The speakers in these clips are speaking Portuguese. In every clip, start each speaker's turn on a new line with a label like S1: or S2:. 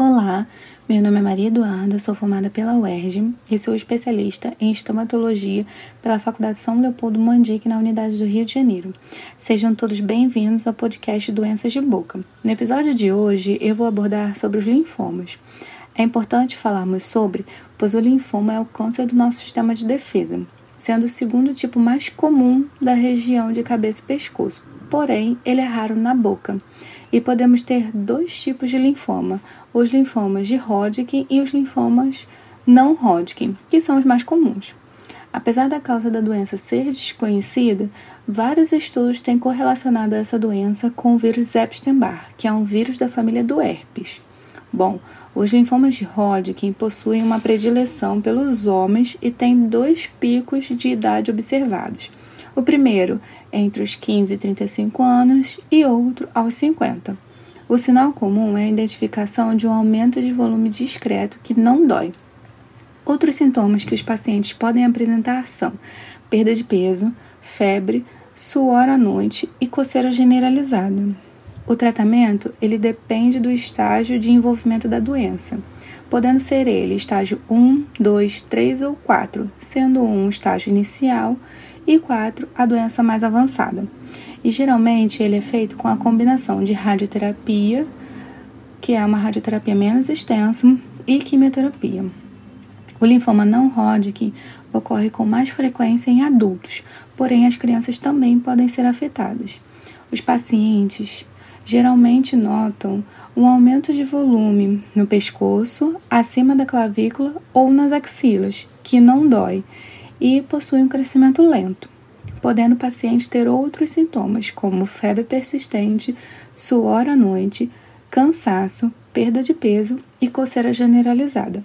S1: Olá, meu nome é Maria Eduarda, sou formada pela UERJ e sou especialista em estomatologia pela Faculdade São Leopoldo Mandique na Unidade do Rio de Janeiro. Sejam todos bem-vindos ao podcast Doenças de Boca. No episódio de hoje, eu vou abordar sobre os linfomas. É importante falarmos sobre, pois o linfoma é o câncer do nosso sistema de defesa, sendo o segundo tipo mais comum da região de cabeça e pescoço. Porém, ele é raro na boca. E podemos ter dois tipos de linfoma: os linfomas de Hodgkin e os linfomas não Hodgkin, que são os mais comuns. Apesar da causa da doença ser desconhecida, vários estudos têm correlacionado essa doença com o vírus Epstein-Barr, que é um vírus da família do herpes. Bom, os linfomas de Hodgkin possuem uma predileção pelos homens e têm dois picos de idade observados. O primeiro entre os 15 e 35 anos e outro aos 50. O sinal comum é a identificação de um aumento de volume discreto que não dói. Outros sintomas que os pacientes podem apresentar são perda de peso, febre, suor à noite e coceira generalizada. O tratamento ele depende do estágio de envolvimento da doença, podendo ser ele estágio 1, 2, 3 ou 4, sendo 1 estágio inicial e 4, a doença mais avançada. E geralmente ele é feito com a combinação de radioterapia, que é uma radioterapia menos extensa, e quimioterapia. O linfoma não Hodgkin ocorre com mais frequência em adultos, porém as crianças também podem ser afetadas. Os pacientes geralmente notam um aumento de volume no pescoço, acima da clavícula ou nas axilas, que não dói, e possui um crescimento lento, podendo o paciente ter outros sintomas, como febre persistente, suor à noite, cansaço, perda de peso e coceira generalizada.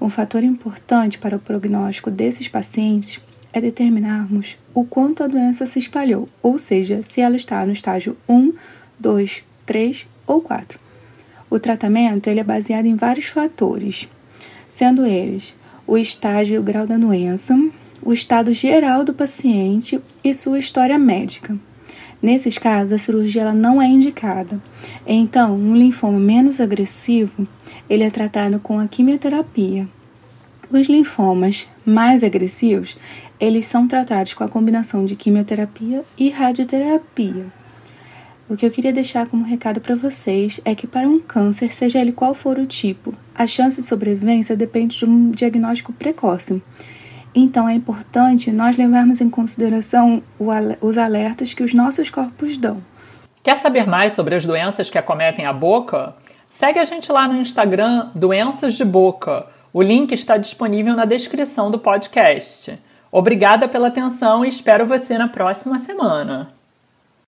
S1: Um fator importante para o prognóstico desses pacientes é determinarmos o quanto a doença se espalhou, ou seja, se ela está no estágio 1, 2, 3 ou 4. O tratamento ele é baseado em vários fatores, sendo eles o estágio e o grau da doença, o estado geral do paciente e sua história médica. Nesses casos, a cirurgia ela não é indicada. Então, um linfoma menos agressivo, ele é tratado com a quimioterapia. Os linfomas mais agressivos, eles são tratados com a combinação de quimioterapia e radioterapia. O que eu queria deixar como recado para vocês é que para um câncer, seja ele qual for o tipo, a chance de sobrevivência depende de um diagnóstico precoce. Então é importante nós levarmos em consideração os alertas que os nossos corpos dão.
S2: Quer saber mais sobre as doenças que acometem a boca? Segue a gente lá no Instagram Doenças de Boca. O link está disponível na descrição do podcast. Obrigada pela atenção e espero você na próxima semana.